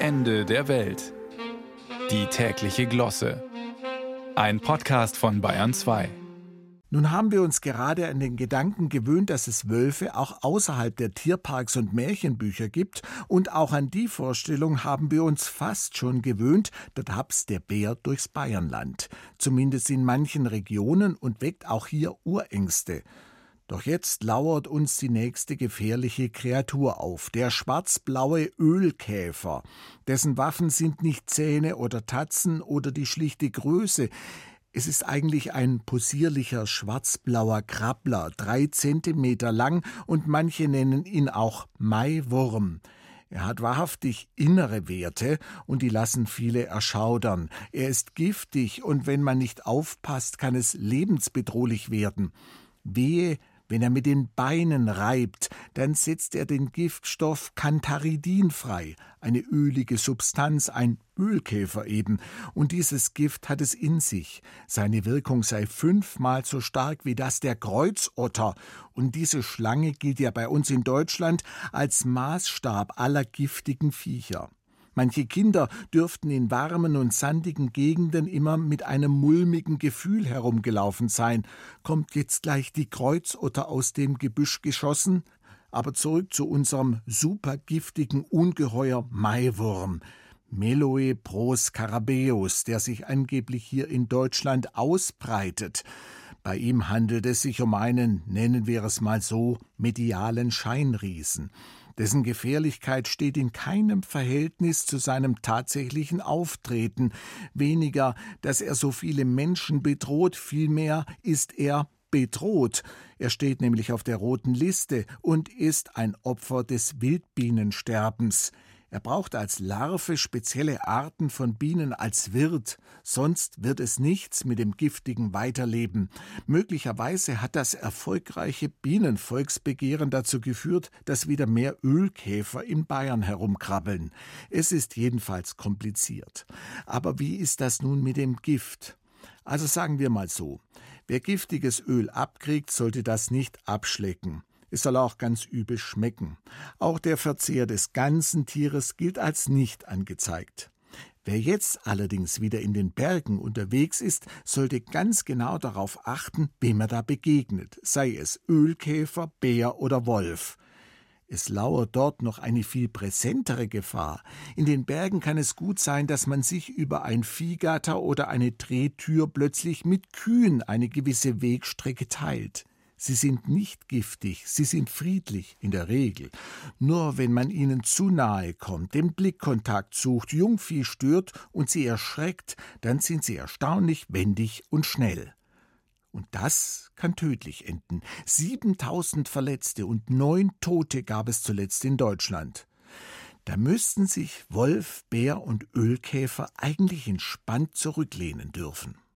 Ende der Welt. Die tägliche Glosse. Ein Podcast von Bayern 2. Nun haben wir uns gerade an den Gedanken gewöhnt, dass es Wölfe auch außerhalb der Tierparks und Märchenbücher gibt, und auch an die Vorstellung haben wir uns fast schon gewöhnt, da tapst der Bär durchs Bayernland, zumindest in manchen Regionen und weckt auch hier Urängste. Doch jetzt lauert uns die nächste gefährliche Kreatur auf, der schwarzblaue Ölkäfer. Dessen Waffen sind nicht Zähne oder Tatzen oder die schlichte Größe. Es ist eigentlich ein possierlicher schwarzblauer Krabbler, drei Zentimeter lang, und manche nennen ihn auch Maiwurm. Er hat wahrhaftig innere Werte, und die lassen viele erschaudern. Er ist giftig, und wenn man nicht aufpasst, kann es lebensbedrohlich werden. Wehe, wenn er mit den Beinen reibt, dann setzt er den Giftstoff Cantharidin frei, eine ölige Substanz, ein Ölkäfer eben, und dieses Gift hat es in sich. Seine Wirkung sei fünfmal so stark wie das der Kreuzotter, und diese Schlange gilt ja bei uns in Deutschland als Maßstab aller giftigen Viecher. Manche Kinder dürften in warmen und sandigen Gegenden immer mit einem mulmigen Gefühl herumgelaufen sein. Kommt jetzt gleich die Kreuzotter aus dem Gebüsch geschossen? Aber zurück zu unserem supergiftigen Ungeheuer Maiwurm. Meloe pros Carabeus, der sich angeblich hier in Deutschland ausbreitet. Bei ihm handelt es sich um einen, nennen wir es mal so, medialen Scheinriesen. Dessen Gefährlichkeit steht in keinem Verhältnis zu seinem tatsächlichen Auftreten. Weniger, dass er so viele Menschen bedroht, vielmehr ist er bedroht. Er steht nämlich auf der roten Liste und ist ein Opfer des Wildbienensterbens. Er braucht als Larve spezielle Arten von Bienen als Wirt, sonst wird es nichts mit dem giftigen Weiterleben. Möglicherweise hat das erfolgreiche Bienenvolksbegehren dazu geführt, dass wieder mehr Ölkäfer in Bayern herumkrabbeln. Es ist jedenfalls kompliziert. Aber wie ist das nun mit dem Gift? Also sagen wir mal so, wer giftiges Öl abkriegt, sollte das nicht abschlecken. Es soll auch ganz übel schmecken. Auch der Verzehr des ganzen Tieres gilt als nicht angezeigt. Wer jetzt allerdings wieder in den Bergen unterwegs ist, sollte ganz genau darauf achten, wem er da begegnet, sei es Ölkäfer, Bär oder Wolf. Es lauert dort noch eine viel präsentere Gefahr. In den Bergen kann es gut sein, dass man sich über ein Viehgatter oder eine Drehtür plötzlich mit Kühen eine gewisse Wegstrecke teilt. Sie sind nicht giftig, sie sind friedlich in der Regel. Nur wenn man ihnen zu nahe kommt, den Blickkontakt sucht, Jungvieh stört und sie erschreckt, dann sind sie erstaunlich wendig und schnell. Und das kann tödlich enden. 7000 Verletzte und neun Tote gab es zuletzt in Deutschland. Da müssten sich Wolf, Bär und Ölkäfer eigentlich entspannt zurücklehnen dürfen.